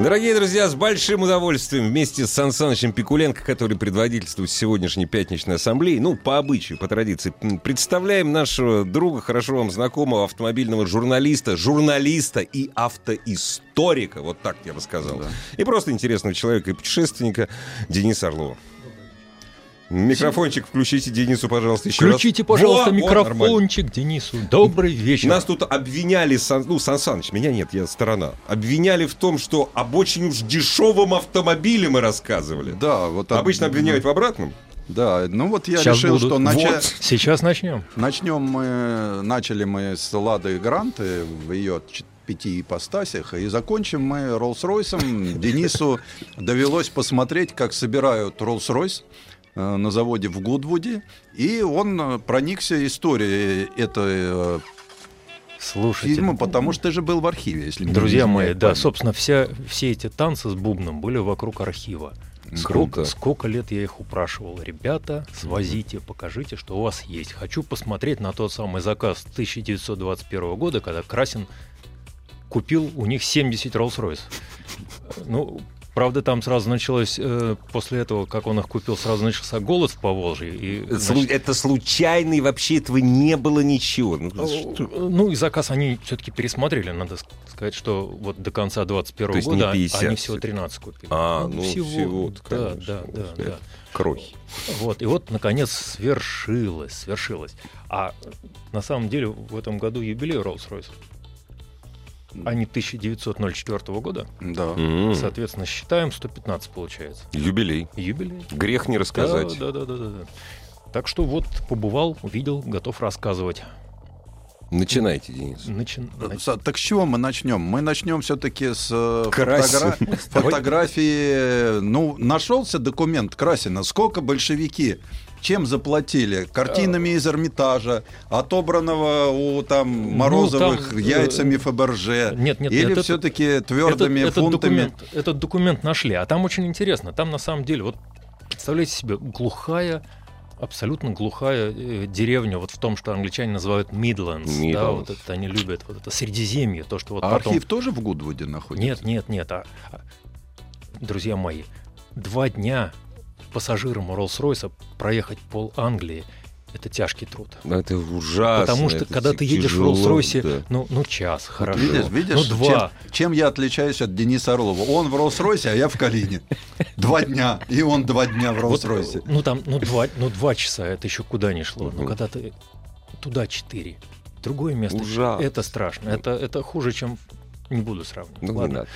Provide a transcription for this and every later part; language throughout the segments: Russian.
Дорогие друзья, с большим удовольствием вместе с Сан Санычем Пикуленко, который предводительствует сегодняшней пятничной ассамблеи, ну, по обычаю, по традиции, представляем нашего друга, хорошо вам знакомого автомобильного журналиста, журналиста и автоисторика, вот так я бы сказал, да. и просто интересного человека и путешественника Дениса Орлова. Микрофончик включите Денису, пожалуйста, еще Включите, раз. пожалуйста, Во, микрофончик вот, Денису. Добрый вечер. Нас тут обвиняли, Сан, ну, Сан Саныч, меня нет, я сторона. Обвиняли в том, что об очень уж дешевом автомобиле мы рассказывали. Да, вот Обычно об... обвиняют в обратном. Да, ну вот я Сейчас решил, будут. что начать... Вот. Сейчас начнем. Начнем мы, начали мы с Лады Гранты в ее пяти ипостасях. И закончим мы Роллс-Ройсом. Денису довелось посмотреть, как собирают Роллс-Ройс на заводе в Гудвуде, и он проникся историей этой Слушайте, фильма, потому что ты же был в архиве, если Друзья мои, память. да, собственно, вся, все эти танцы с бубном были вокруг архива. Сколько, сколько лет я их упрашивал, ребята, свозите, покажите, что у вас есть. Хочу посмотреть на тот самый заказ 1921 года, когда Красин купил у них 70 Rolls-Royce. Ну, Правда, там сразу началось, э, после этого, как он их купил, сразу начался голод в Поволжье. И, значит... Это случайный, вообще этого не было ничего. Ну, ну и заказ они все-таки пересмотрели, надо сказать, что вот до конца 21 -го года они всего 13 купили. А, ну, ну всего, всего да, да, да, да. Крохи. Вот, и вот, наконец, свершилось, свершилось. А на самом деле в этом году юбилей Rolls-Royce а не 1904 года. Да. Mm. Соответственно, считаем 115 получается. Юбилей. Юбилей. Грех не рассказать. Да, да, да, да, да. Так что вот побывал, увидел, готов рассказывать. Начинайте, Денис. Начи... Так с чего мы начнем? Мы начнем все-таки с фотогра... фотографии. Ну, нашелся документ Красина. Сколько большевики чем заплатили? Картинами из Эрмитажа, отобранного у там Морозовых ну, там, яйцами Фаберже? Нет, нет, Или все-таки твердыми этот, фунтами? Этот документ, этот документ нашли. А там очень интересно. Там на самом деле, вот представляете себе, глухая абсолютно глухая э, деревня, вот в том, что англичане называют Midlands, Midlands. да, вот это они любят, вот это Средиземье, то, что вот а потом... архив тоже в Гудвуде находится? Нет, нет, нет, а, а, друзья мои, два дня пассажирам Роллс-Ройса проехать пол Англии это тяжкий труд. Это ужасно. Потому что когда ты едешь тяжело, в Роллс-Ройсе, да. ну, ну час, хорошо. Видишь, видишь ну, два. Чем, чем я отличаюсь от Дениса Орлова? Он в Роллс-Ройсе, а я в Калине. Два дня, и он два дня в Роллс-Ройсе. Вот, ну там, ну два, ну два часа, это еще куда ни шло. Но когда ты туда четыре, другое место, Ужасно. это страшно. Это, это хуже, чем не буду сравнивать. Ну, Ладно.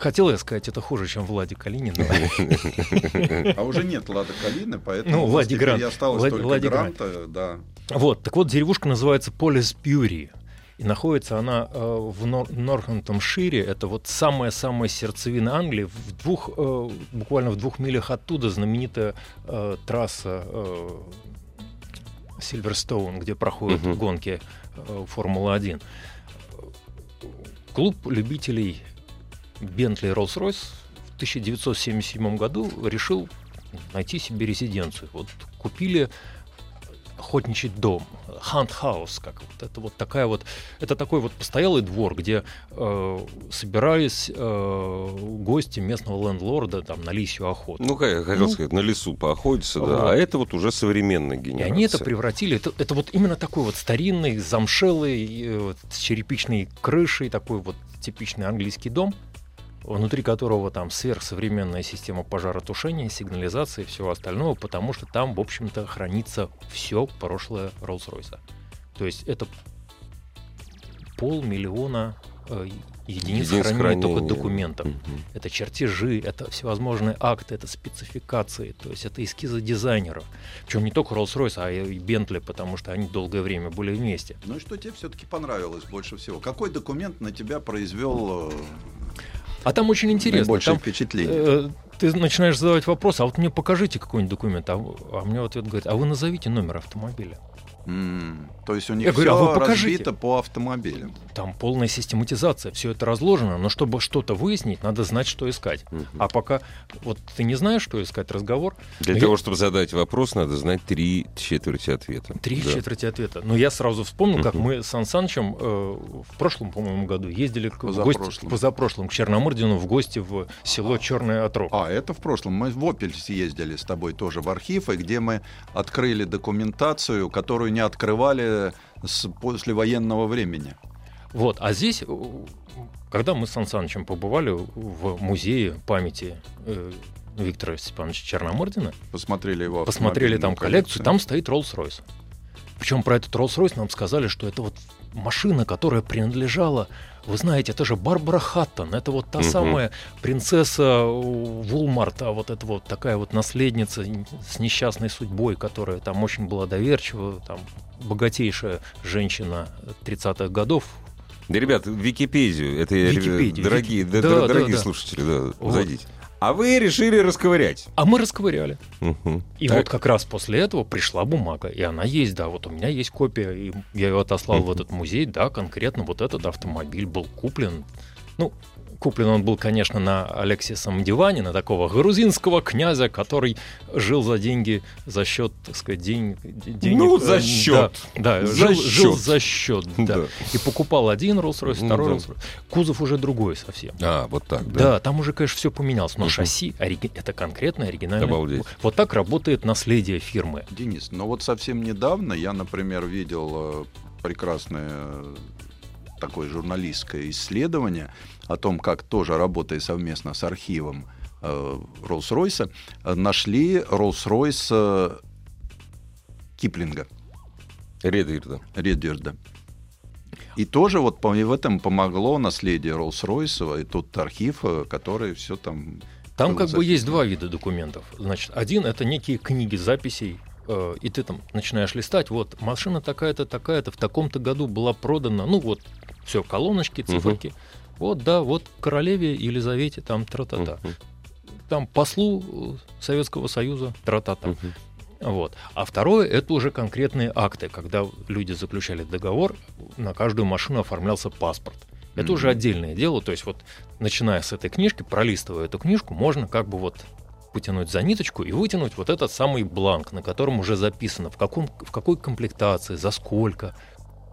Хотел я сказать, это хуже, чем Влади Калинин. А уже нет Влада Калины, поэтому ну, Влади Грант. осталось только Гранта. Да. Вот, так вот, деревушка называется Полис Бьюри. И находится она э, в Нор- Норхантомшире. Это вот самая-самая сердцевина Англии. В двух, э, буквально в двух милях оттуда знаменитая э, трасса э, Сильверстоун, где проходят uh-huh. гонки э, Формулы-1. Клуб любителей Бентли Rolls-Royce в 1977 году решил найти себе резиденцию. Вот купили охотничий дом, Hunt House, как вот это вот такая вот, это такой вот постоялый двор, где э, собирались э, гости местного лендлорда там на лисью охоту. Ну, как я хотел ну, сказать, на лесу поохотиться, вот. да, а это вот уже современная генерация. И они это превратили, это, это вот именно такой вот старинный, замшелый, э, с черепичной крышей, такой вот типичный английский дом – внутри которого там сверхсовременная система пожаротушения, сигнализации и всего остального, потому что там, в общем-то, хранится все прошлое Роллс-Ройса. То есть это полмиллиона э, единиц, единиц хранения, хранения только документов. Угу. Это чертежи, это всевозможные акты, это спецификации, то есть это эскизы дизайнеров. Причем не только Rolls-Royce, а и Бентли, потому что они долгое время были вместе. Ну и что тебе все-таки понравилось больше всего? Какой документ на тебя произвел э, а там очень интересно. Больше впечатление. Э, ты начинаешь задавать вопрос, а вот мне покажите какой-нибудь документ, а, а мне вот ответ говорит, а вы назовите номер автомобиля. М, То есть у них Я говорю, а все вы покажите. разбито по автомобилям. Там полная систематизация, все это разложено, но чтобы что-то выяснить, надо знать, что искать. А пока вот ты не знаешь, что искать разговор, Для того, я- чтобы задать вопрос, надо знать три четверти ответа. Три Да. четверти ответа. Но я сразу вспомнил, как Мгм. мы с Сан Санычем э, в прошлом, по-моему, году ездили к, в гости, позапрошлом к Черномырдину в гости в село Черное Отрог. А, это в прошлом. Мы в Опель съездили с тобой тоже в архив, и где мы открыли документацию, которую не открывали с послевоенного времени. Вот, а здесь, э, когда мы с Сан Санычем побывали в музее памяти э, Виктора Степановича Черномырдина, Посмотрели его посмотрели там автомобильную коллекцию, там стоит Роллс-Ройс. Причем про этот Роллс-Ройс нам сказали, что это вот машина, которая принадлежала, вы знаете, это же Барбара Хаттон, это вот та Мгм. самая принцесса Вулмарта, вот эта вот такая вот наследница с несчастной судьбой, которая там очень была доверчива, там богатейшая женщина 30-х годов. Да, ребят, Википедию. Это, э, Википедию, дорогие, Вики- да, дорогие да. слушатели, да, Вот. зайдите. А вы решили расковырять. А мы расковыряли. Мгм. И Так. вот как раз после этого пришла бумага, и она есть, да, вот у меня есть копия, и я ее отослал в Мгм. этот музей, да, конкретно вот этот автомобиль был куплен. Ну, куплен он был, конечно, на Алексисом диване, на такого грузинского князя, который жил за деньги, за счет, так сказать, день, де- денег. Ну, э, за да, счет. Да, За жил, жил счет. за счет, да. Да. И покупал один Rolls-Royce, Ну второй да. Rolls-Royce. Кузов уже другой совсем. А, вот так, Да. да. там уже, конечно, все поменялось, но Мгм. шасси ориги- это конкретное оригинальное. Обалдеть. Вот так работает наследие фирмы. Денис, но вот совсем недавно я, например, видел э, прекрасное э, такое журналистское исследование о том, как тоже работая совместно с архивом э, Роллс-Ройса, э, нашли Роллс-Ройс э, Киплинга, Редвирда. Редверда. И тоже вот в этом помогло наследие Роллс-Ройса, и тут архив, э, который все там... Там как бы записано. есть два вида документов. Значит, один это некие книги записей, э, и ты там начинаешь листать, вот машина такая-то, такая-то в таком-то году была продана, ну вот все, колоночки, циферки. Вот, да, вот королеве Елизавете там тра-та-та. Мгм. Там послу э, Советского Союза тра-та-та. Мгм. Вот. А второе это уже конкретные акты, когда люди заключали договор, на каждую машину оформлялся паспорт. Это Мгм. уже отдельное дело. То есть вот начиная с этой книжки, пролистывая эту книжку, можно как бы вот потянуть за ниточку и вытянуть вот этот самый бланк, на котором уже записано, в, каком, в какой комплектации, за сколько,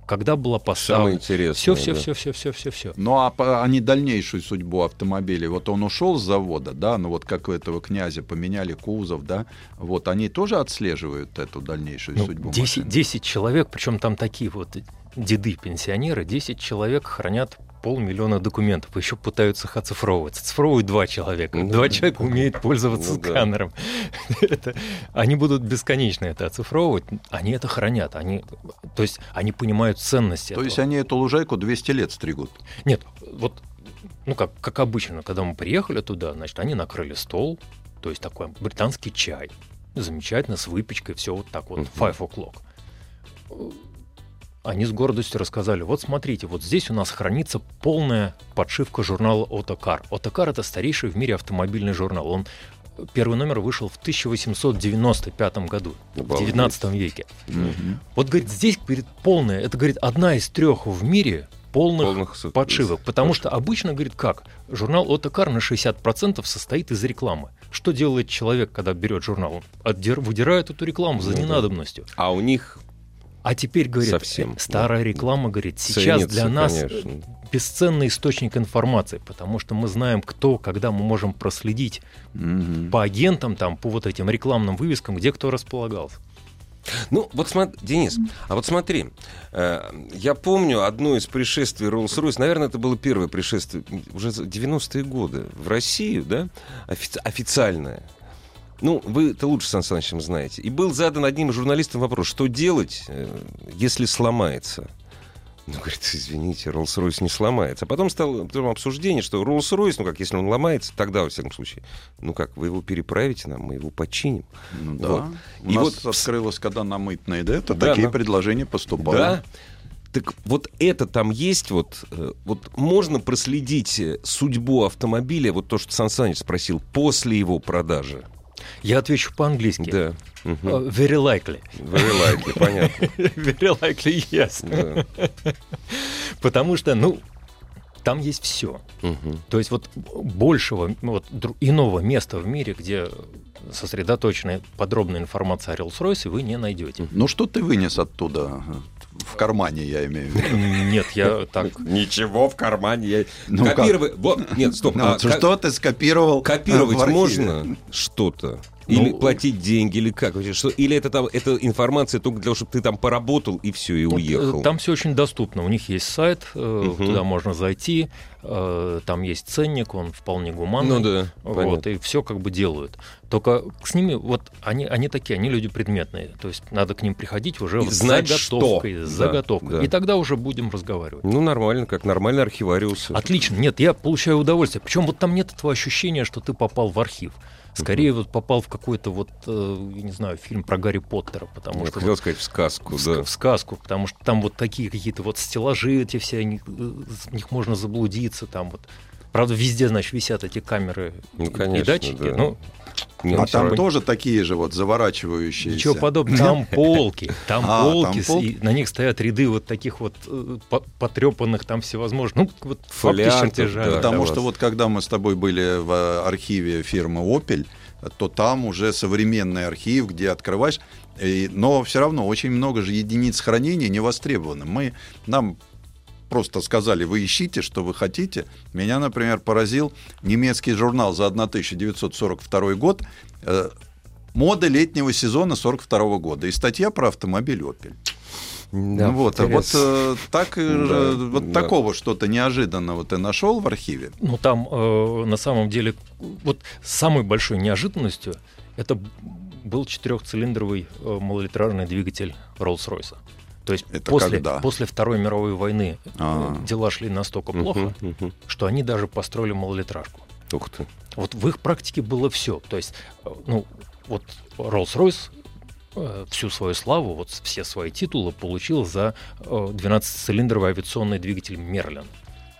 когда была Самое поставлена. интересное. Все, все, да. все, все, все, все, все. Ну а, по- а не дальнейшую судьбу автомобиля? Вот он ушел с завода, да, ну вот как у этого князя поменяли кузов, да, вот они тоже отслеживают эту дальнейшую Ну, судьбу 10, машины? 10 человек, причем там такие вот деды-пенсионеры, 10 человек хранят полмиллиона документов, еще пытаются их оцифровывать. Оцифровывают два человека. Ну, два да. человека умеют пользоваться Ну, да. сканером. Это- они будут бесконечно это оцифровывать, они это хранят. Они, то есть они понимают ценность То этого. есть они эту лужайку 200 лет стригут? Нет, вот, ну как, как обычно, когда мы приехали туда, значит, они накрыли стол, то есть такой британский чай, замечательно, с выпечкой, все вот так вот, five o'clock. Они с гордостью рассказали, вот смотрите, вот здесь у нас хранится полная подшивка журнала «Отокар». «Отокар» — это старейший в мире автомобильный журнал. Он Первый номер вышел в 1895 году, в Обалдеть. 19 веке. Вот, говорит, здесь, говорит, полная, это, говорит, одна из трех в мире полных, Полных подшивок. Потому что обычно, говорит, как? Журнал Отокар на 60% состоит из рекламы. Что делает человек, когда берет журнал? Он выдирает эту рекламу за Ну ненадобностью. А у них А теперь, говорит, Совсем, старая реклама, говорит, сейчас ценится, для нас конечно. бесценный источник информации, потому что мы знаем, кто, когда мы можем проследить Мгм. по агентам, там, по вот этим рекламным вывескам, где кто располагался. Ну, вот смотри, Денис, а вот смотри, э, я помню одно из пришествий Rolls-Royce, наверное, это было первое пришествие, уже за 90-е годы, в Россию, да, офи- официальное. Ну, вы это лучше, Сан Саныч, чем знаете. И был задан одним из журналистам вопрос, что делать, э, если сломается? Ну, говорит, извините, Rolls-Royce не сломается. А потом стало потом обсуждение, что Rolls-Royce, ну как, если он ломается, тогда, во всяком случае, ну как, вы его переправите нам, мы его починим. Ну да. Вот. У И нас вот- открылось, когда на мытные, да, это Да, такие на- предложения поступали. Да. Так вот это там есть, вот, э, вот можно проследить э, судьбу автомобиля, вот то, что Сан Саныч спросил, после его продажи. Я отвечу по-английски. Да. Uh, very likely. Very likely, понятно. very likely, yes. Да. Потому что, ну, там есть все. Мгм. То есть вот большего, ну, вот иного места в мире, где сосредоточена подробная информация о Rolls-Royce, вы не найдете. Ну что ты вынес оттуда? В кармане, я имею в виду. Нет, я так... Ничего в кармане. Я... Ну как? Копировать. Вот, нет, стоп. Ну, а Что ты скопировал? э, Копировать можно что-то? Или Ну, платить деньги, или как? Что? Или это там это информация только для того, чтобы ты там поработал и все, и э, уехал? Там все очень доступно. У них есть сайт, Мгм. туда можно зайти, э, там есть ценник, он вполне гуманный. Ну да, Вот, понятно. и все как бы делают. Только с ними, вот они, они такие, они люди предметные. То есть надо к ним приходить уже вот с знать, заготовкой. что. С Да, заготовкой. да. И тогда уже будем разговаривать. Ну, нормально, как нормальный архивариус. Отлично. Нет, я получаю удовольствие. Причем вот там нет этого ощущения, что ты попал в архив. Скорее вот попал в какой-то вот, э, я не знаю, фильм про Гарри Поттера, потому Я что хотел вот сказать в сказку, в, да. в сказку, потому что там вот такие какие-то вот стеллажи эти все, они, э, в них можно заблудиться, там вот. Правда, везде, значит, висят эти камеры Ну, и- конечно, и датчики. да. Ну, Не, А там всё тоже такие же вот заворачивающиеся. ничего подобного. Там полки, там А, полки, там полки. и на них стоят ряды вот таких вот э, по- потрепанных там всевозможных. Ну, вот Фолиантов, чертежа. да. Потому что вас. вот когда мы с тобой были в э, архиве фирмы Opel, то там уже современный архив, где открываешь, и- но все равно очень много же единиц хранения не востребовано. Мы нам просто сказали, вы ищите, что вы хотите. Меня, например, поразил немецкий журнал за 1942 год, э, мода летнего сезона 42 года и статья про автомобиль Opel. Да, Ну вот, а вот э, так, э, Да, вот да. такого что-то неожиданного ты нашел в архиве? Ну, там э, на самом деле вот самой большой неожиданностью это был четырехцилиндровый э, малолитражный двигатель Rolls-Royce. То есть Это после, когда? после Второй мировой войны э, А. дела шли настолько плохо, мгм. что они даже построили малолитражку. Ух ты. Вот в их практике было все. То есть, э, ну, вот Rolls-Royce э, всю свою славу, вот все свои титулы получил за э, 12-цилиндровый авиационный двигатель Мерлин,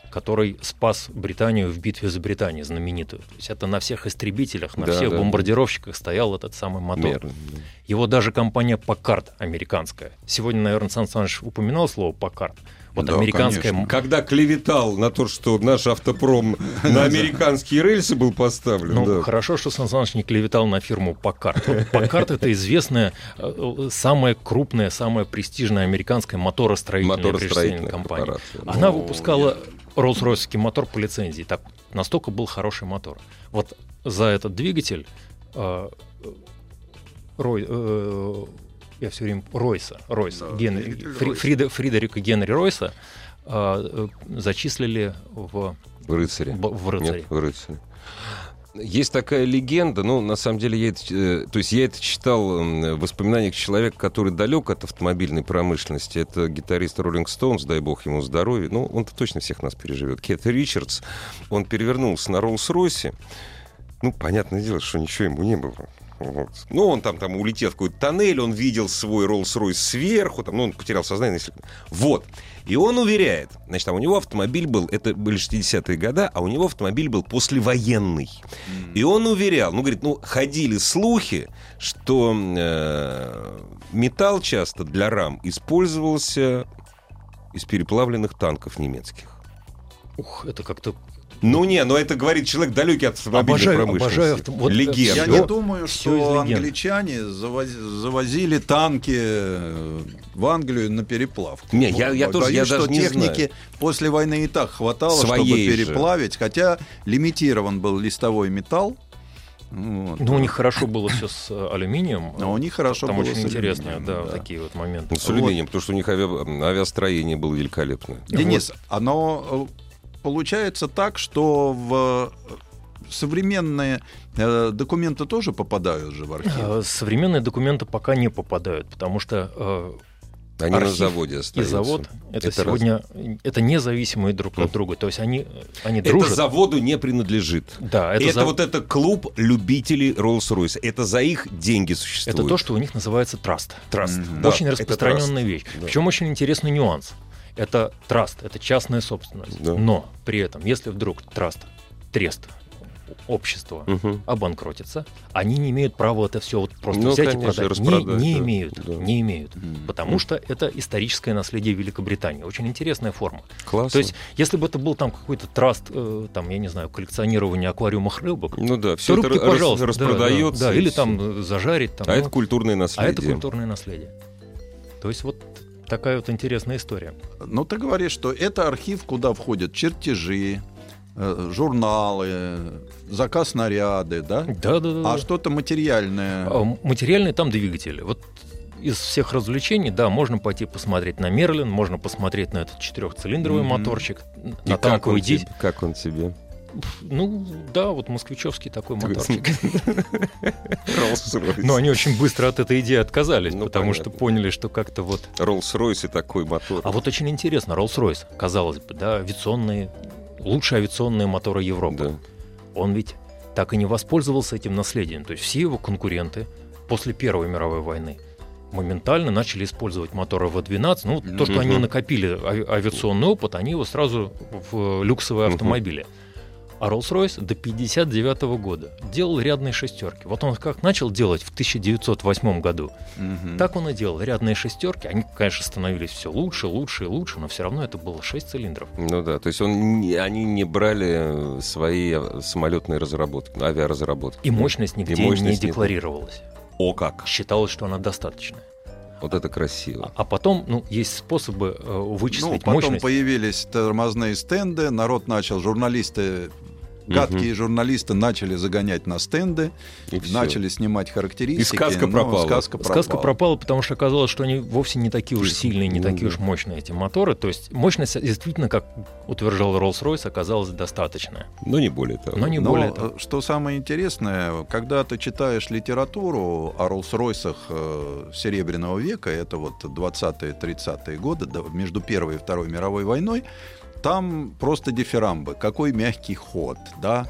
который спас Британию в битве за Британию знаменитую. То есть это на всех истребителях, на Да, всех да. бомбардировщиках стоял этот самый мотор. Мерлин, да. Его даже компания Packard американская. Сегодня, наверное, Сан Саныч упоминал слово Packard. Вот Да, американская конечно. Когда клеветал на то, что наш автопром на американские рельсы был поставлен. Ну, да. хорошо, что Сан Саныч не клеветал на фирму Packard. Вот Packard — это известная, э, э, самая крупная, самая престижная американская моторостроительная, компания. Она Ну, выпускала Rolls-Royce мотор по лицензии. Так, настолько был хороший мотор. Вот за этот двигатель э, Рой, э, я все время Ройса, Ройса, Да, Генри- Фри-. Фрида- Фридерика Генри Ройса э, э, зачислили в, В рыцаре. б- в рыцаре. Нет, в рыцаре. Есть такая легенда, ну, на самом деле, я это, э, то есть я это читал в воспоминаниях человека, который далек от автомобильной промышленности. Это гитарист Роллинг Стоунс, дай бог ему здоровья. Ну, он-то точно всех нас переживет. Кет Ричардс, он перевернулся на Роллс-Ройсе. Ну, понятное дело, что ничего ему не было. Вот. Ну, он там, там улетел в какой-то тоннель, он видел свой Роллс-Ройс сверху, там, ну, он потерял сознание. если- Вот. И он уверяет, значит, а у него автомобиль был, это были 60-е годы, а у него автомобиль был послевоенный. И он уверял, ну, говорит, ну, ходили слухи, что э, металл часто для рам использовался из переплавленных танков немецких. Ух, это как-то Ну не, но это говорит человек далекий от автомобильной Обожаю- промышленности. обожаю авто- вот, э, Легенда. Я не думаю, что англичане завоз- завозили танки э, в Англию на переплавку. Не, я- я тоже- я Боюсь, что даже не техники после войны и так хватало, Своей чтобы же. переплавить, хотя лимитирован был листовой металл. Вот. Ну, у них хорошо было все с э, алюминием. А у них хорошо Там было очень с интересно, да, да. такие вот моменты. Ну, с алюминием, потому что у них ави- авиастроение было великолепное. Денис, оно э, получается так, что в э, современные э, документы тоже попадают же в архив. Э, Современные документы пока не попадают, потому что э, Они на Архив заводе и завод это, Это сегодня это независимые друг от друга. То есть они, они Это дружат. заводу не принадлежит. Да, Это, это, за- вот это клуб любителей Rolls-Royce. Это за их деньги существует. это то, что у них называется траст. Траст. Мгм. Да, очень это распространенная вещь. Да. Причем очень интересный нюанс. Это траст, это частная собственность. Да. Но при этом, если вдруг траст, трест общество Мгм. обанкротится, они не имеют права это все вот просто Ну, взять конечно, и продать. Не, не да, имеют, да. не имеют. Мгм. Потому что это историческое наследие Великобритании. Очень интересная форма. Классно. То есть, если бы это был там какой-то траст, э, там, я не знаю, коллекционирование аквариумных рыбок, ну да, все это рыбки, рас- пожалуйста, да, распродается. Да, да, и или там э, зажарить. Там, А ну, это культурное а наследие. это культурное наследие. То есть вот такая вот интересная история. Ну, ты говоришь, что это архив, куда входят чертежи, э, журналы, заказ наряды, да? Да, да, да. А что-то материальное. А, Материальные там двигатели. Вот из всех развлечений, да, можно пойти посмотреть на Мерлин, можно посмотреть на этот четырехцилиндровый Мгм. моторчик, И на как танковый он, дизель. тебе, как он тебе? Ну, да, вот москвичевский такой моторчик. Rolls-Royce. Но они очень быстро от этой идеи отказались, Ну, потому понятно. что поняли, что как-то вот... Rolls-Royce и такой мотор. А вот очень интересно, Rolls-Royce, казалось бы, да, авиационные, лучшие авиационные моторы Европы. Да. Он ведь так и не воспользовался этим наследием. То есть все его конкуренты после Первой мировой войны моментально начали использовать моторы В-12. Ну, то, что они накопили ави- авиационный опыт, они его сразу в люксовые Мгм. автомобили. А Rolls-Royce до 59 года делал рядные шестерки. Вот он как начал делать в 1908 году, Мгм. так он и делал. Рядные шестерки, они, конечно, становились все лучше, лучше и лучше, но все равно это было 6 цилиндров. Ну да, то есть он, они не брали свои э, самолетные разработки, авиаразработки. И мощность нигде мощность не не- декларировалась. О как! Считалось, что она достаточная. Вот это красиво. А, а потом, ну, есть способы э, Ну, вычислить потом мощность. появились тормозные стенды, народ начал, журналисты, гадкие журналисты начали загонять на стенды, И начали снимать характеристики. И сказка пропала. Сказка пропала. Сказка пропала, потому что оказалось, что они вовсе не такие уж сильные, не ну такие уж мощные эти моторы. То есть мощность действительно, как утверждал Rolls-Royce, оказалась достаточная. Но не более того. Но не Но более того. э, что самое интересное, когда ты читаешь литературу о Роллс-Ройсах э, Серебряного века, это вот 20-30-е годы, между Первой и Второй мировой войной, там просто дифирамбы. Какой мягкий ход, да,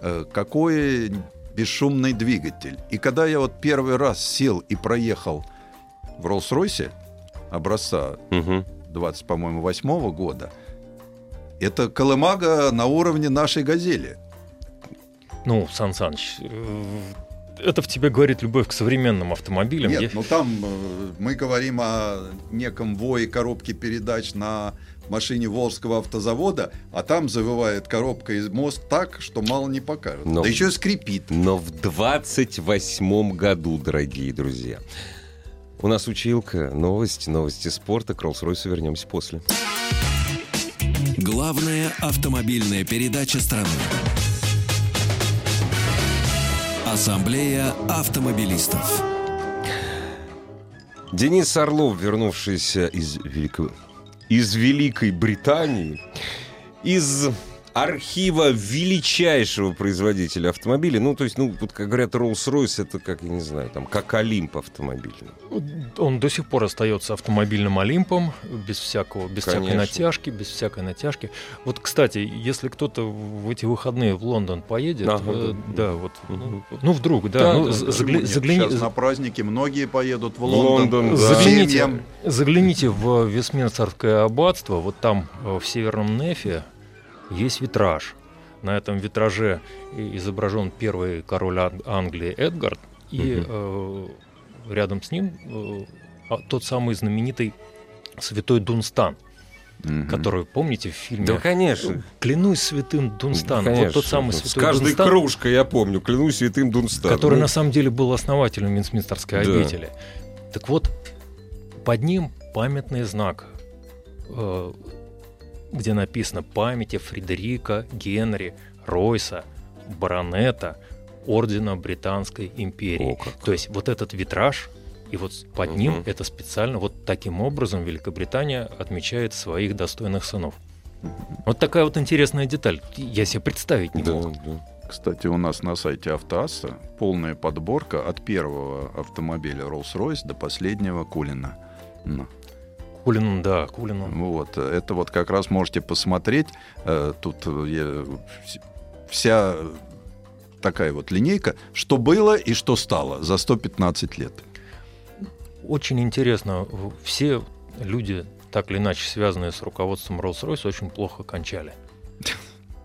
э, какой бесшумный двигатель. И когда я вот первый раз сел и проехал в Роллс-Ройсе образца Мгм. 20, по-моему, восьмого года, это колымага на уровне нашей «Газели». Ну, Сан Саныч, э, это в тебе говорит любовь к современным автомобилям. Нет, Я- ну там э, мы говорим о неком вое коробки передач на машине Волжского автозавода, а там завывает коробка из мост так, что мало не покажет. Но- Да еще и скрипит. Но в 28 году, дорогие друзья. У нас училка, новости, новости спорта. К Роллс-Ройсу вернемся после. Главная автомобильная передача страны. Ассамблея автомобилистов. Денис Орлов, вернувшийся из, Велико- из Великой Британии, из архива величайшего производителя автомобилей. Ну, то есть, ну, вот, как говорят, Rolls-Royce, это как, я не знаю, там, как Олимп автомобильный. Он до сих пор остается автомобильным Олимпом, без всякого, без всякой Конечно. натяжки, без всякой натяжки. Вот, кстати, если кто-то в эти выходные в Лондон поедет, Ага, э, да. да, вот, ну, ну, вдруг, да, Да, ну, да, загля- Нет, загляни- Сейчас на праздники многие поедут в Лондон. Лондон, да. Загляните, загляните в Вестминстерское аббатство, вот там э, в Северном Нефе есть витраж. На этом витраже изображен первый король Ан- Англии Эдгард, и Мгм. э, рядом с ним э, а, тот самый знаменитый святой Дунстан, Мгм. который, помните, в фильме Да, конечно. «Клянусь святым Дунстаном», Конечно. вот тот самый С святой каждой Дунстан, кружкой, я помню, клянусь святым Дунстаном. который Ну, на самом деле был основателем Вестминстерской Да. обители. Так вот, под ним памятный знак, э, где написано памяти Фредерика Генри Ройса, баронета Ордена Британской империи. О. То есть вот этот витраж, и вот под Мгм. ним это специально, вот таким образом Великобритания отмечает своих достойных сынов. Вот такая вот интересная деталь. Я себе представить не Да, мог. да. Кстати, у нас на сайте Автоасса полная подборка от первого автомобиля Rolls-Royce до последнего Кулина. Кулин, да, Кулин. он- Вот, э, это вот как раз можете посмотреть. Э, Тут э, вся такая вот линейка, что было и что стало за 115 лет. Очень интересно, все люди, так или иначе связанные с руководством Rolls-Royce, очень плохо кончали.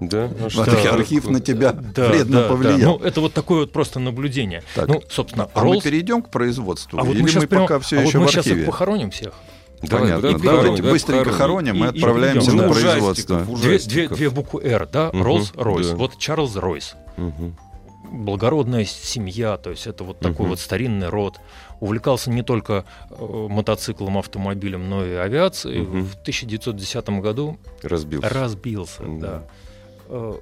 Да? Ну, что? Архив на тебя Да, вредно да, повлиял. да. Ну, это вот такое вот просто наблюдение. Так, Ну, собственно, А мы Rolls- перейдем к производству? а вот Или мы, мы, прямо- пока все а вот еще мы в сейчас их архиве? похороним всех. Давай, Понятно. давай, Давайте быстренько давай хороним и И- и отправляемся перейдем. на Ну, производство. Две, две, две буквы «Р», да? Мгм, Rolls-Royce. да. Вот Чарльз Ройс. Мгм. благородная семья, то есть это вот такой Мгм. вот старинный род. Увлекался не только э, мотоциклом, автомобилем, но и авиацией. Мгм. В 1910 году Разбился. разбился, Да. да.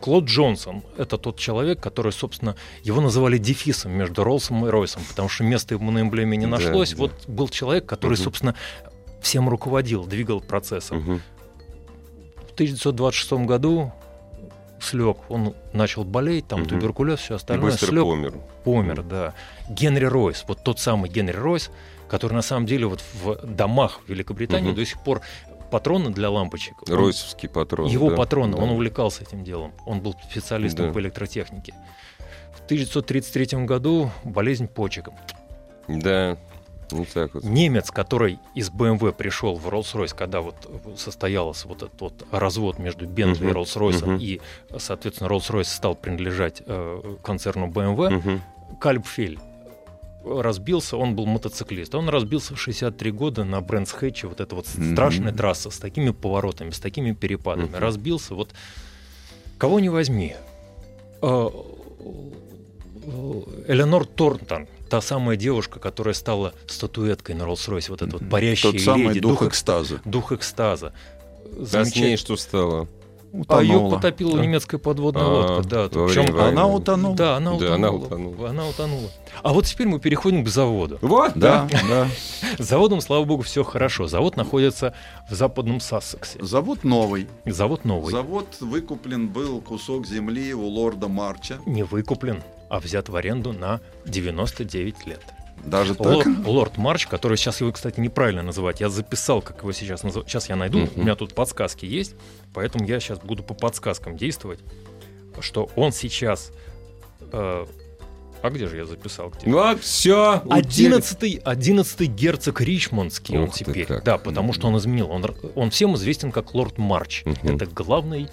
Клод Джонсон — это тот человек, который, собственно, его называли дефисом между Роллсом и Ройсом, потому что места ему на эмблеме не Да, нашлось. да. Вот был человек, который, Мгм. собственно, всем руководил, двигал процессом. Мгм. В 1926 году слег, он начал болеть, там Мгм. туберкулез, все И остальное, быстро слег, помер. помер, да. Генри Ройс, вот тот самый Генри Ройс, который на самом деле вот в домах Великобритании Мгм. до сих пор патроны для лампочек. он- Ройсовский патрон. его да, патроны, да. он увлекался этим делом. Он был специалистом Да. по электротехнике. В 1933 году болезнь почек. Да, ну так вот. Немец, который из BMW пришел в Rolls-Royce, когда вот состоялся вот этот вот развод между Бентли и Мгм, Rolls-Royce, мгм. и, соответственно, Rolls-Royce стал принадлежать э, концерну BMW, Мгм. Кальпфель разбился, он был мотоциклист. Он разбился в 63 года на Брэнс Хэтче, вот эта вот Мгм. страшная трасса с такими поворотами, с такими перепадами. Мгм. Разбился, вот кого не возьми. Э, Эленор Торнтон, та самая девушка, которая стала статуэткой на Роллс-Ройсе, вот эта вот парящая Тот самый леди, дух дух, экстаза. дух экстаза. А с ней что стало? А ее Утонула. потопила Да. немецкая подводная А, лодка, да. во Причем время войны. Она утонула. да, она Да, утонула. она утонула. Она утонула. А вот теперь мы переходим к заводу. Вот, Да, да. С заводом, слава богу, все хорошо. Завод находится в западном Сассексе. Завод новый. Завод новый. Завод выкуплен был кусок земли у лорда Марча. Не выкуплен, а взят в аренду на 99 лет. Даже так. Лорд, лорд Марч, который сейчас его, кстати, неправильно называть. Я записал, как его сейчас называют. Сейчас я найду. Мгм. У меня тут подсказки есть. Поэтому я сейчас буду по подсказкам действовать. Что он сейчас... э, а где же я записал? Где? Вот, все. Одиннадцатый, одиннадцатый герцог Ричмондский он Ух ты теперь. как. Да, потому что он изменил. Он, он всем известен как лорд Марч. Мгм. Это главный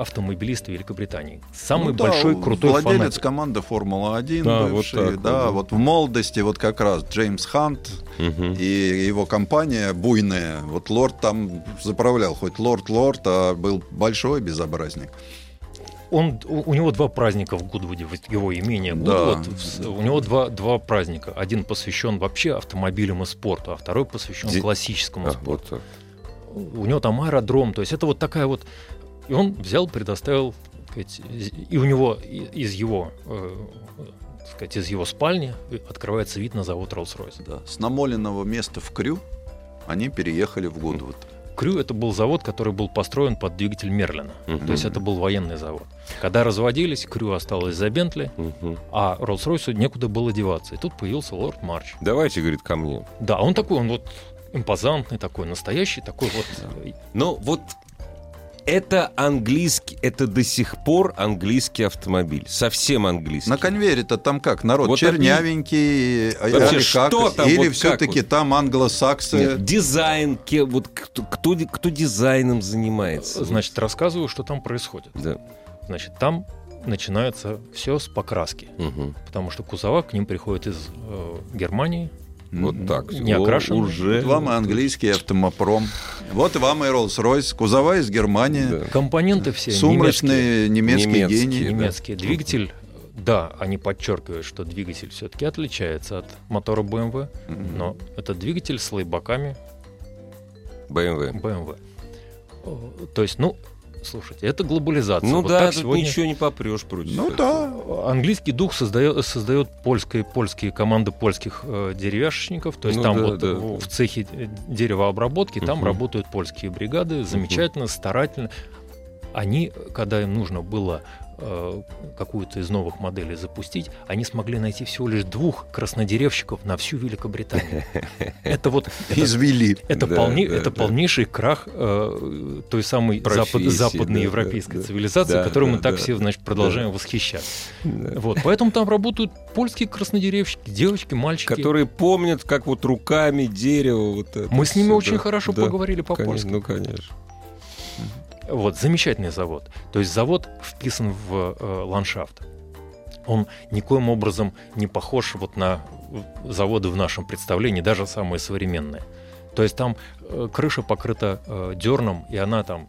автомобилист Великобритании. Самый Ну да, большой крутой владелец фанат. команды Формула-1 Да, вот бывший, так вот, да, да. вот в молодости вот как раз Джеймс Хант Мгм. и его компания буйная. Вот лорд там заправлял, хоть лорд-лорд, а был большой безобразник. Он, у, него два праздника в Гудвуде, в его имение Да. Гудвуд. В- У него два, два праздника. Один посвящен вообще автомобилям и спорту, а второй посвящен Ди- классическому А, спорту. вот так. У него там аэродром, то есть это вот такая вот... И он взял, предоставил, сказать, и у него из его, э, сказать, из его спальни открывается вид на завод Rolls-Royce. Да. С намоленного места в Крю они переехали в Гудвуд. Крю это был завод, который был построен под двигатель Мерлина. Мгм. То есть это был военный завод. Когда разводились, Крю осталось за Бентли, Мгм. а Роллс-Ройсу некуда было деваться. И тут появился лорд Марч. Давайте, говорит, ко мне. Да, он такой, он вот импозантный такой, настоящий такой вот. Но вот это английский, это до сих пор английский автомобиль. Совсем английский. На конвейере-то там как? Народ Вот чернявенький, а- Вообще, или как? что там, Или вот все-таки вот? там англосаксы? Нет, дизайн, вот кто, кто, кто дизайном занимается? Значит, рассказываю, что там происходит. Да. Значит, там начинается все с покраски. Мгм. Потому что кузова к ним приходят из э, Германии. Вот так. Не О, окрашенный. Уже. Вот вам и английский автомопром. Вот вам и Rolls-Royce. Кузова из Германии. Да. Компоненты все немецкие. Сумрачные немецкие, Немецкие, гении. да. немецкие. Двигатель, да, они подчеркивают, что двигатель все-таки отличается от мотора BMW, Мгм. но это двигатель с лейбаками BMW. BMW. О, То есть, ну, слушайте, это глобализация. Ну Вот да, тут сегодня ничего не попрешь против Ну этого. да. Английский дух создает, создает польские, польские команды польских э, деревяшечников. То есть Ну там да, вот да, в, цехе э, деревообработки там Мгм. работают польские бригады. Замечательно, старательно. Они, когда им нужно было какую-то из новых моделей запустить, они смогли найти всего лишь двух краснодеревщиков на всю Великобританию. Это вот Извели. это, Да, полне- да, это да. полнейший крах э, той самой запад- западной да, европейской да, да. цивилизации, Да, которой да, мы так да. все значит, продолжаем восхищаться. Да. Вот, поэтому там работают польские краснодеревщики, девочки, мальчики. Которые помнят, как вот руками дерево вот это Мы с ними очень да. хорошо Да, поговорили по-польски. Ну, конечно. Вот, замечательный завод. То есть завод вписан в э, ландшафт. Он никоим образом не похож вот на заводы в нашем представлении, даже самые современные. То есть там э, крыша покрыта э, дерном, и она там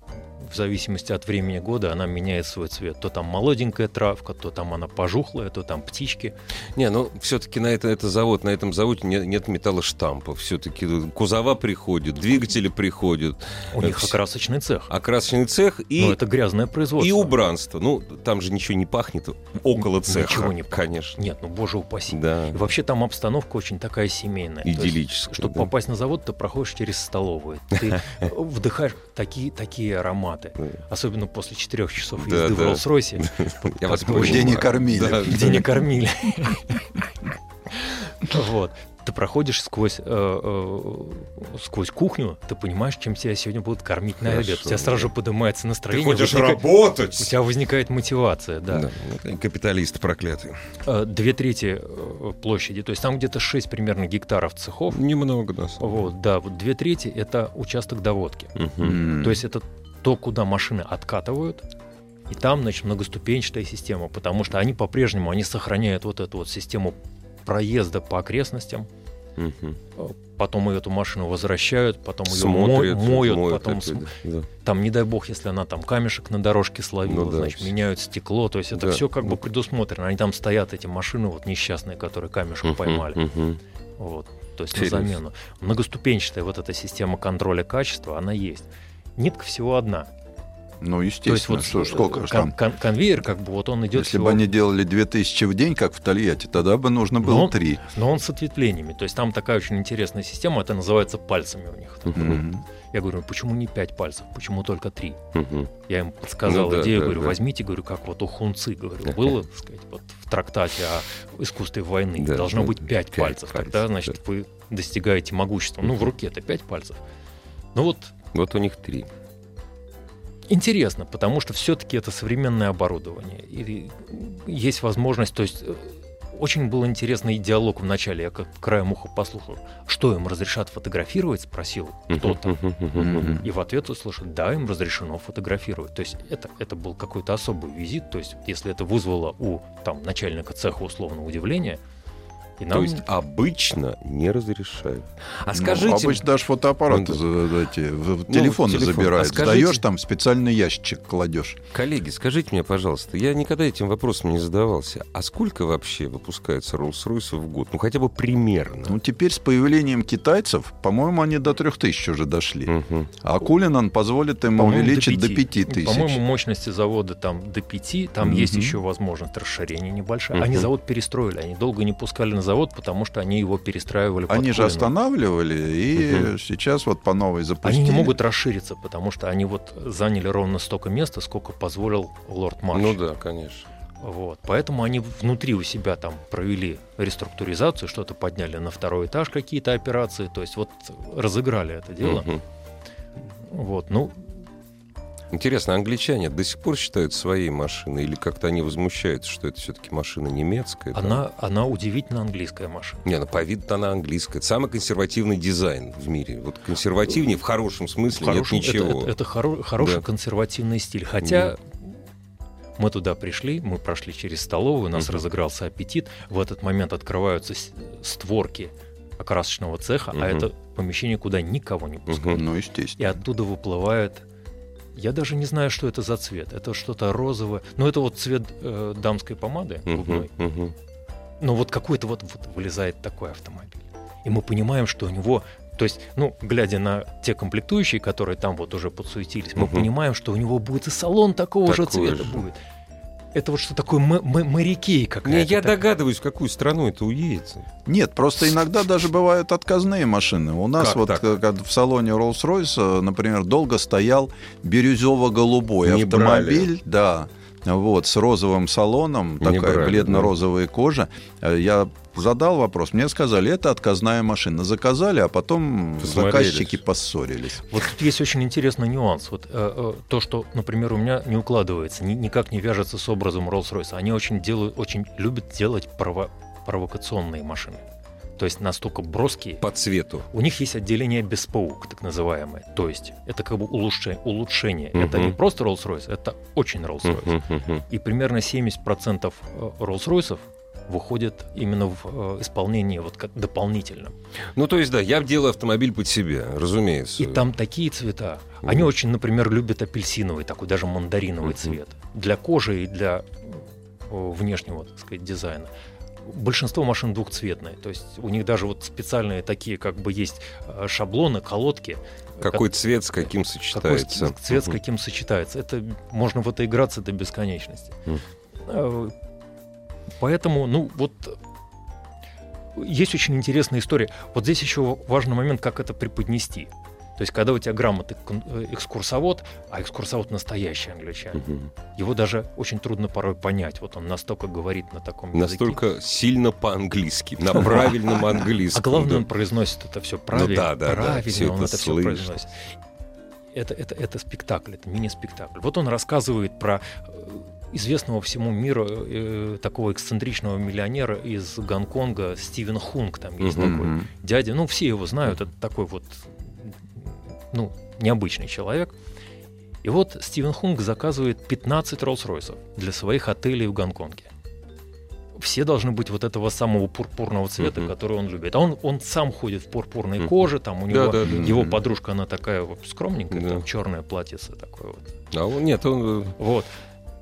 в зависимости от времени года она меняет свой цвет. То там молоденькая травка, то там она пожухлая, то там птички. Не, ну все-таки на это, это завод, на этом заводе нет, нет металлоштампов. Все-таки кузова приходят, двигатели приходят. У них окрасочный цех. Окрасочный цех и... Ну, это грязное производство. И убранство. Ну, там же ничего не пахнет около цеха. Ничего не пахнет. Конечно. Нет, ну, боже упаси. Да. И вообще там обстановка очень такая семейная. Идиллическая. Чтобы да. попасть на завод, ты проходишь через столовую. Ты вдыхаешь такие, такие ароматы. Особенно после четырех часов Да, езды в да. Роллс-Ройсе. Как-то понял. Где не кормили. Где не кормили. Вот. Ты проходишь сквозь, э, э, сквозь кухню, ты понимаешь, чем тебя сегодня будут кормить на Хорошо, обед. У тебя сразу же поднимается Ты настроение. хочешь возника- работать? У тебя возникает мотивация, да. Да, капиталист проклятый. Э, Две трети э, площади, то есть там где-то 6 примерно гектаров цехов. Немного, да. Вот, да, вот две трети это участок доводки. М. То есть это то, куда машины откатывают, и там, значит, многоступенчатая система, потому что они по-прежнему, они сохраняют вот эту вот систему проезда по окрестностям. Э, потом эту машину возвращают, потом ее Смотрят, моют, моют потом это, см- да. там, не дай бог, если она там камешек на дорожке словила, Ну да, значит, всё. меняют стекло, то есть это Да. все как бы предусмотрено. Они там стоят, эти машины вот несчастные, которые камешек Мгм, поймали. мгм. Вот, то есть Интересно. на замену. Многоступенчатая вот эта система контроля качества, она есть. Нитка всего одна. Ну, То есть естественно, вот что ж, сколько кон- там. кон- конвейер, как бы вот он идет Если всего- бы они делали 2000 в день, как в Тольятти, тогда бы нужно было Но- три. но он с ответвлениями. То есть там такая очень интересная система, это называется пальцами у них. Я говорю, почему не пять пальцев, почему только три? Я им подсказал Ну да, идею, да, говорю, да. возьмите, говорю, как вот у Хунцы, говорю, было, так сказать, вот в трактате о искусстве войны, Да, должно да, быть да. пять Пять пальцев, пальцев, тогда, значит, вы достигаете могущества. Ну, в руке это пять пальцев. Ну вот Вот у них три. интересно, потому что все-таки это современное оборудование. И есть возможность, то есть э, очень был интересный диалог в начале, я как краем уха послушал, что им разрешат фотографировать, спросил кто-то. И в ответ услышал, да, им разрешено фотографировать. То есть это, это был какой-то особый визит. То есть если это вызвало у там, начальника цеха условно удивление, и нам... То есть обычно не разрешают. А Ну, скажите, обычно даже фотоаппараты Ну, за- эти, в Ну, телефоны телефон. забирают. А скажите- Сдаешь там, специальный ящичек кладешь. коллеги, скажите мне, пожалуйста, я никогда этим вопросом не задавался. А сколько вообще выпускается Rolls-Royce в год? Ну, хотя бы примерно. Ну, теперь с появлением китайцев, по-моему, они до 3000 уже дошли. Мгм. А Кулинан позволит им увеличить до пяти. 5000. По-моему, мощности завода там до 5, там Мгм. есть еще возможность расширения небольшая. Они Мгм. завод перестроили, они долго не пускали на завод, потому что они его перестраивали под Они же Кулина. останавливали, и Мгм. сейчас вот по новой запустили. Они не могут расшириться, потому что они вот заняли ровно столько места, сколько позволил лорд Марш. Ну да, конечно. Вот. Поэтому они внутри у себя там провели реструктуризацию, что-то подняли на второй этаж какие-то операции, то есть вот разыграли это дело. Мгм. Вот, ну, Интересно, англичане до сих пор считают своей машиной или как-то они возмущаются, что это все-таки машина немецкая? она, она удивительно английская машина. Не, ну по виду она английская. Это самый консервативный дизайн в мире. Вот консервативнее в хорошем смысле В хорошем- нет это, ничего. это- это хоро- хороший Да. консервативный стиль. Хотя мы туда пришли, мы прошли через столовую, у нас Мгм. разыгрался аппетит. В этот момент открываются створки окрасочного цеха, Мгм. а это помещение, куда никого не пускают. Мгм. Ну, И естественно. оттуда выплывает. Я даже не знаю, что это за цвет. Это что-то розовое. Ну, это вот цвет э, дамской помады губной. Мгм. Мгм. Но вот какой-то вот, вот вылезает такой автомобиль. И мы понимаем, что у него. То есть, ну, глядя на те комплектующие, которые там вот уже подсуетились, мы Мгм. понимаем, что у него будет и салон такого же Такой цвета же. будет. Это вот что такое м- м- морякей какая-то. Не, я такая. догадываюсь, в какую страну это уедет. Нет, просто иногда даже бывают отказные машины. У нас Как вот так? э, как в салоне Rolls-Royce, э, например, долго стоял бирюзово-голубой Не автомобиль, да, вот, с розовым салоном, Не такая брали, бледно-розовая кожа. Э, Я задал вопрос, мне сказали, это отказная машина. Заказали, а потом заказчики поссорились. Вот тут есть очень интересный нюанс. Вот э, э, то, что, например, у меня не укладывается, ни- никак не вяжется с образом Rolls-Royce. Они очень делают, очень любят делать прово- провокационные машины. То есть настолько броские. По цвету. У них есть отделение без паук, так называемое. То есть это как бы улучшение. улучшение. Это не просто Rolls-Royce, это очень Rolls-Royce. И примерно 70% Rolls-Royce выходит именно в э, исполнении вот как дополнительно. Ну, то есть, да, я делаю автомобиль под себя, разумеется. И там такие цвета. Они очень, например, любят апельсиновый, такой даже мандариновый цвет. Для кожи и для э, внешнего, так сказать, дизайна. Большинство машин двухцветные, то есть у них даже вот специальные такие, как бы есть э, шаблоны, колодки. Какой как, цвет с каким сочетается? Какой цвет с каким сочетается? Это можно в это играться до бесконечности. Uh. Поэтому, ну вот есть очень интересная история. Вот здесь еще важный момент, как это преподнести. То есть, когда у тебя грамотный э, экскурсовод, а экскурсовод настоящий англичанин, угу. его даже очень трудно порой понять. Вот он настолько говорит на таком настолько языке. сильно по-английски, на правильном английском. А главное, он произносит это все правильно. Ну да, да, правильно, он это все произносит. Это, это, это спектакль, это мини-спектакль. Вот он рассказывает про э, известного всему миру э, такого эксцентричного миллионера из Гонконга Стивен Хунг, там есть mm-hmm. такой дядя, ну все его знают, это такой вот, ну необычный человек. И вот Стивен Хунг заказывает 15 Роллс-Ройсов для своих отелей в Гонконге. Все должны быть вот этого самого пурпурного цвета, uh-huh. который он любит. А он, он сам ходит в пурпурной uh-huh. коже, там у него да, да, да, его да. подружка, она такая вот скромненькая, да. там черное платьице такое вот. А он нет, он вот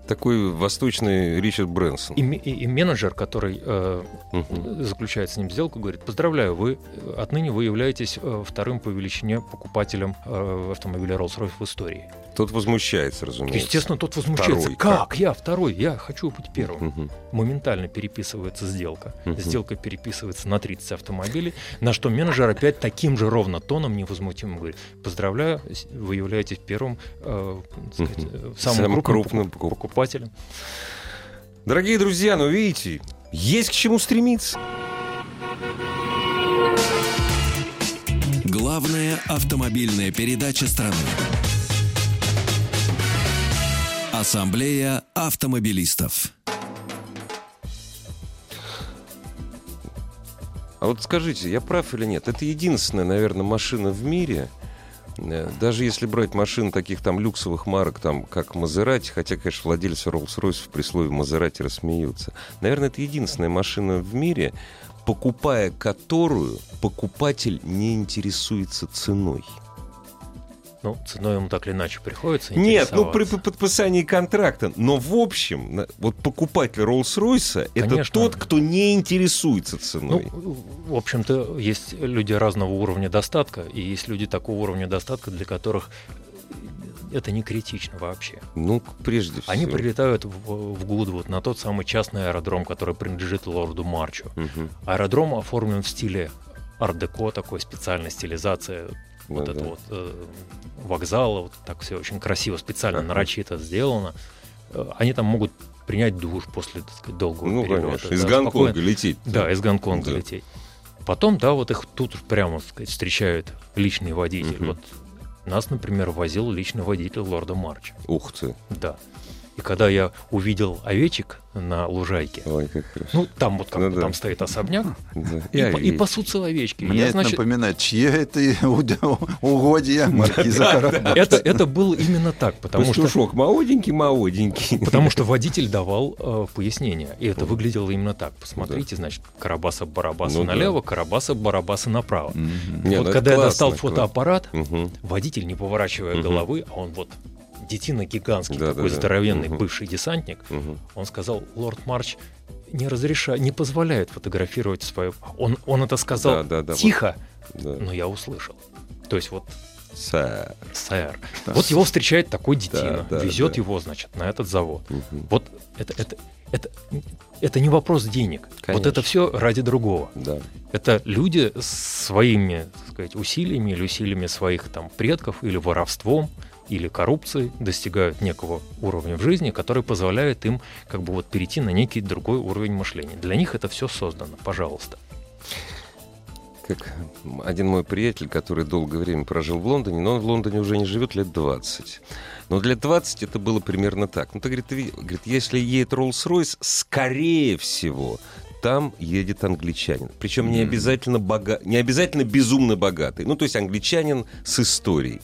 такой восточный Ричард Брэнсон. И, и, и менеджер, который э, угу. заключает с ним сделку, говорит, поздравляю, вы отныне вы являетесь э, вторым по величине покупателем э, автомобиля Rolls-Royce в истории. Тот возмущается, разумеется. Естественно, тот возмущается. Второй, как? как? Я второй, я хочу быть первым. Угу. Моментально переписывается сделка. Угу. Сделка переписывается на 30 автомобилей, на что менеджер опять таким же ровно тоном невозмутимо говорит, поздравляю, вы являетесь первым, э, сказать, угу. самым, самым крупным, крупным покупателем. Дорогие друзья, ну видите, есть к чему стремиться. Главная автомобильная передача страны. Ассамблея автомобилистов. А вот скажите, я прав или нет? Это единственная, наверное, машина в мире, Э, даже если брать машины таких там люксовых марок, там, как Мазерати, хотя, конечно, владельцы Rolls-Royce при слове Мазерати рассмеются, наверное, это единственная машина в мире, покупая которую покупатель не интересуется ценой. Ну, ценой ему так или иначе приходится Нет, ну при подписании контракта. Но в общем, вот покупатель Rolls-Royce это тот, кто не интересуется ценой. Ну, в общем-то, есть люди разного уровня достатка, и есть люди такого уровня достатка, для которых это не критично вообще. Ну, прежде всего. Они прилетают в, в Гудвуд на тот самый частный аэродром, который принадлежит лорду Марчу. Угу. Аэродром оформлен в стиле ар-деко, такой специальной стилизации вот да, это вот э, вокзал, вот так все очень красиво, специально, нарочито сделано. Э, они там могут принять душ после, так сказать, долгого ну, перелета. Конечно. Из да, Гонконга спокойно. лететь. Да, из Гонконга да. лететь. Потом, да, вот их тут прямо, так сказать, встречает личный водитель. Угу. Вот нас, например, возил личный водитель лорда Марча. Ух ты. Да. И когда я увидел овечек на лужайке, Ой, как хорошо. ну там вот как ну, да. там стоит особняк, да. и, и, и пасутся овечки. Мне я, это значит... напоминает, чьи это угодья маркиза это, это было именно так, потому Пастушок, что... молоденький, молоденький. Потому что водитель давал э, пояснения, и это выглядело именно так. Посмотрите, значит, Карабаса-Барабаса ну, налево, да. Карабаса-Барабаса направо. Угу. Вот ну, когда я достал фотоаппарат, угу. водитель, не поворачивая угу. головы, а он вот детина гигантский, да, такой да, здоровенный угу. бывший десантник, угу. он сказал, лорд Марч не разрешает, не позволяет фотографировать свою... Он, он это сказал да, да, да, тихо, вот, да. но я услышал. То есть вот Сэр. Сэр. Да. Вот его встречает такой детина, да, да, везет да. его, значит, на этот завод. Угу. Вот это, это, это, это не вопрос денег. Конечно. Вот это все ради другого. Да. Это люди своими, так сказать, усилиями или усилиями своих там предков или воровством или коррупцией достигают некого уровня в жизни, который позволяет им как бы вот перейти на некий другой уровень мышления. Для них это все создано, пожалуйста. Как один мой приятель, который долгое время прожил в Лондоне, но он в Лондоне уже не живет лет 20. Но для 20 это было примерно так. Ну, ты, говорит, ты, говорит если едет Rolls-Royce, скорее всего, там едет англичанин. Причем не обязательно, бога... не обязательно безумно богатый. Ну, то есть англичанин с историей.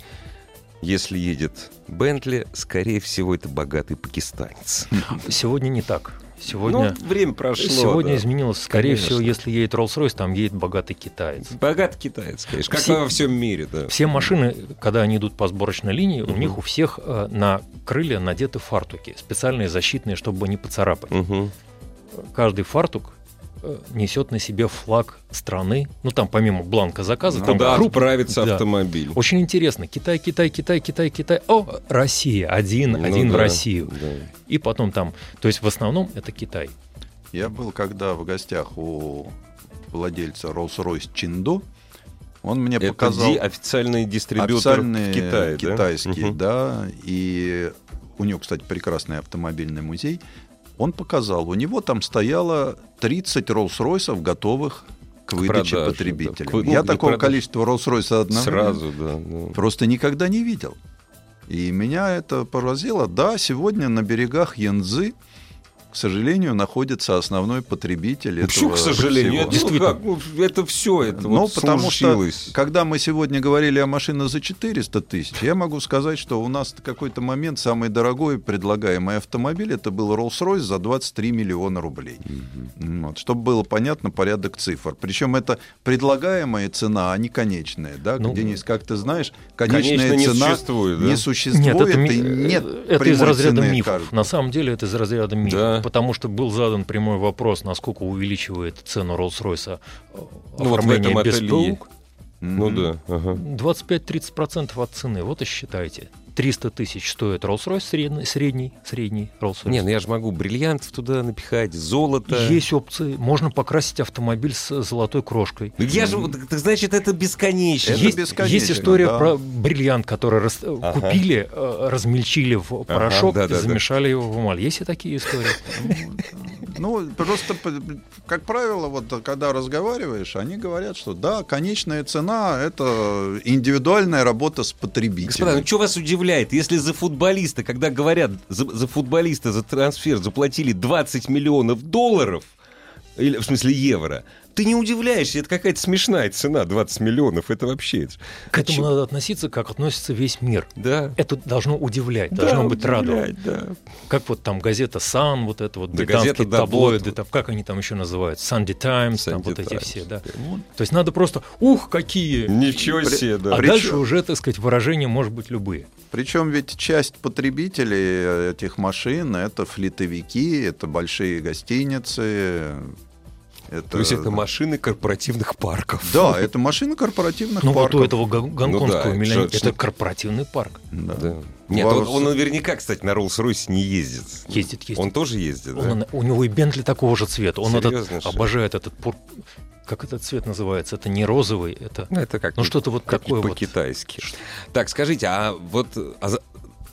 Если едет Бентли, скорее всего, это богатый пакистанец. Сегодня не так. Сегодня, Ну, время прошло. сегодня да. изменилось. Скорее Конечно. всего, если едет Rolls-Royce, там едет богатый китаец. Богатый китаец, конечно. Как Все- во всем мире, да. Все машины, когда они идут по сборочной линии, у Мгм. них у всех э, на крылья надеты фартуки, специальные защитные, чтобы не поцарапать. Мгм. Каждый фартук несет на себе флаг страны. Ну там помимо бланка заказа, там Куда круп- отправится Да. автомобиль? Очень интересно. Китай, Китай, Китай, Китай, Китай. О, Россия. Один, Ну один в да, Россию. да. И потом там. То есть в основном это Китай. Я был когда в гостях у владельца Rolls-Royce Чиндо. Он мне Это показал ди- официальный дистрибьютор официальные в Китае, да? китайские, Мгм. да. И у него, кстати, прекрасный автомобильный музей. Он показал, у него там стояло 30 Rolls-Royce'ов, готовых к выдаче продаже, да, к ну, Я такого продаже. количества Rolls-Royce одновременно Сразу, да. да. просто никогда не видел. И меня это поразило. Да, сегодня на берегах Янзы, к сожалению, находится основной потребитель Ну, этого Почему, к сожалению? всего. Это, ну, как, ну, это все, это Ну, вот потому что, случилось. когда мы сегодня говорили о машинах за 400 тысяч, я могу сказать, что у нас в какой-то момент самый дорогой предлагаемый автомобиль это был Rolls-Royce за 23 миллиона рублей. Вот, чтобы было понятно порядок цифр. Причем это предлагаемая цена, а не конечная. Да? Ну, Денис, как ты знаешь, конечная Конечно, не цена существует, да? не существует, Нет, это, ми- и нет это из разряда мифов. На самом деле это из разряда мифов. Да. Потому что был задан прямой вопрос, насколько увеличивает цену Rolls-Royce э, Ну, вот оформление этом без. ПУК. Ну Мгм. да. ага. 25-30% от цены. Вот и считайте. 300 тысяч стоит Rolls-Royce средний, средний, средний Rolls-Royce. Не, ну я же могу бриллиантов туда напихать, золото. Есть опции. Можно покрасить автомобиль с золотой крошкой. Ну я же, значит, это бесконечно. Это есть, бесконечно, есть история да. про бриллиант, который рас- Ага. купили, э, размельчили в порошок да, и да, да. замешали его в эмаль. Есть и такие истории. Ну, просто, как правило, вот когда разговариваешь, они говорят, что да, конечная цена это индивидуальная работа с потребителем. Господа, ну что вас удивляет, если за футболиста, когда говорят за, за футболиста, за трансфер заплатили 20 миллионов долларов, или, в смысле евро, ты не удивляешься, это какая-то смешная цена, 20 миллионов, это вообще... это К этому надо относиться, как относится весь мир. Да. Это должно удивлять, Да, должно быть радовать. да. Как вот там газета Sun, вот это вот Да, британские газета, да, таблоиды, вот. там, как они там еще называются, Sunday Times, там вот эти Times. все, да. То есть надо просто, ух, какие! Ничего себе, да. А Причем- дальше уже, так сказать, выражения может быть любые. Причем ведь часть потребителей этих машин это флитовики, это большие гостиницы. Это... То есть это машины корпоративных парков. Да, это машины корпоративных Ну вот парков. у этого гон- гонконгского это миллионера же- это корпоративный парк. Да. Да. Нет, Вопрос- он, он наверняка, кстати, на Роллс-Ройсе не ездит. Ездит, ездит. Он тоже ездит, да? Он- у него и Бентли такого же цвета. Он Серьезно, этот, обожает этот пур... Как этот цвет называется? Это не розовый, это... Ну, это как Ну, что-то вот как такое вот. по-китайски. Так, скажите, а вот а за-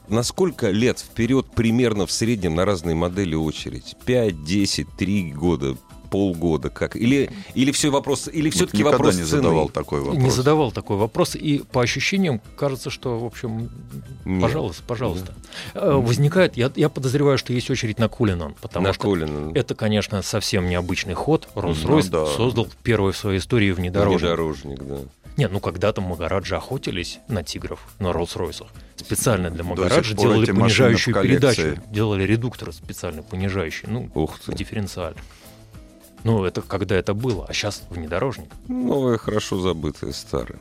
на сколько лет вперед примерно в среднем на разные модели очередь? 5, 10, 3 года, полгода, как? Или, или все вопрос, или все-таки Никогда вопрос не цены? задавал такой вопрос. Не задавал такой вопрос, и по ощущениям кажется, что, в общем, Нет. пожалуйста, пожалуйста. Э, Возникает, я, я подозреваю, что есть очередь на Кулинан, потому На что Колина. это, конечно, совсем необычный ход. Rolls-Royce Ну да. создал первый в своей истории внедорожник. Внедорожник, да. Нет, ну когда-то Магараджи охотились на тигров на Роллс-Ройсах. Специально для Магараджи делали понижающую передачу. Делали редукторы специально понижающие. Ну, Ух ты. дифференциаль. Ну, это когда это было, а сейчас внедорожник. Новое, хорошо забытое, старое.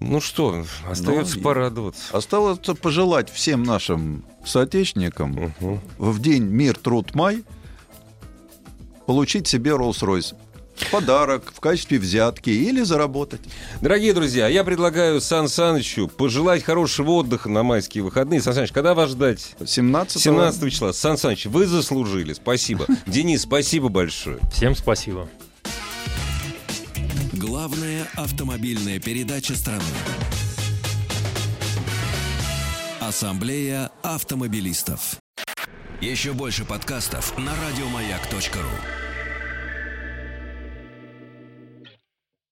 Ну что, остается Ну, порадоваться. Осталось пожелать всем нашим соотечественникам Мгм. в день Мир, Труд, Май получить себе Rolls-Royce. В подарок, в качестве взятки или заработать. Дорогие друзья, я предлагаю Сан Санычу пожелать хорошего отдыха на майские выходные. Сан Саныч, когда вас ждать? 17 17 числа. Сан Саныч, вы заслужили. Спасибо. Денис, спасибо большое. Всем спасибо. Главная автомобильная передача страны. Ассамблея автомобилистов. Еще больше подкастов на радиомаяк.ру.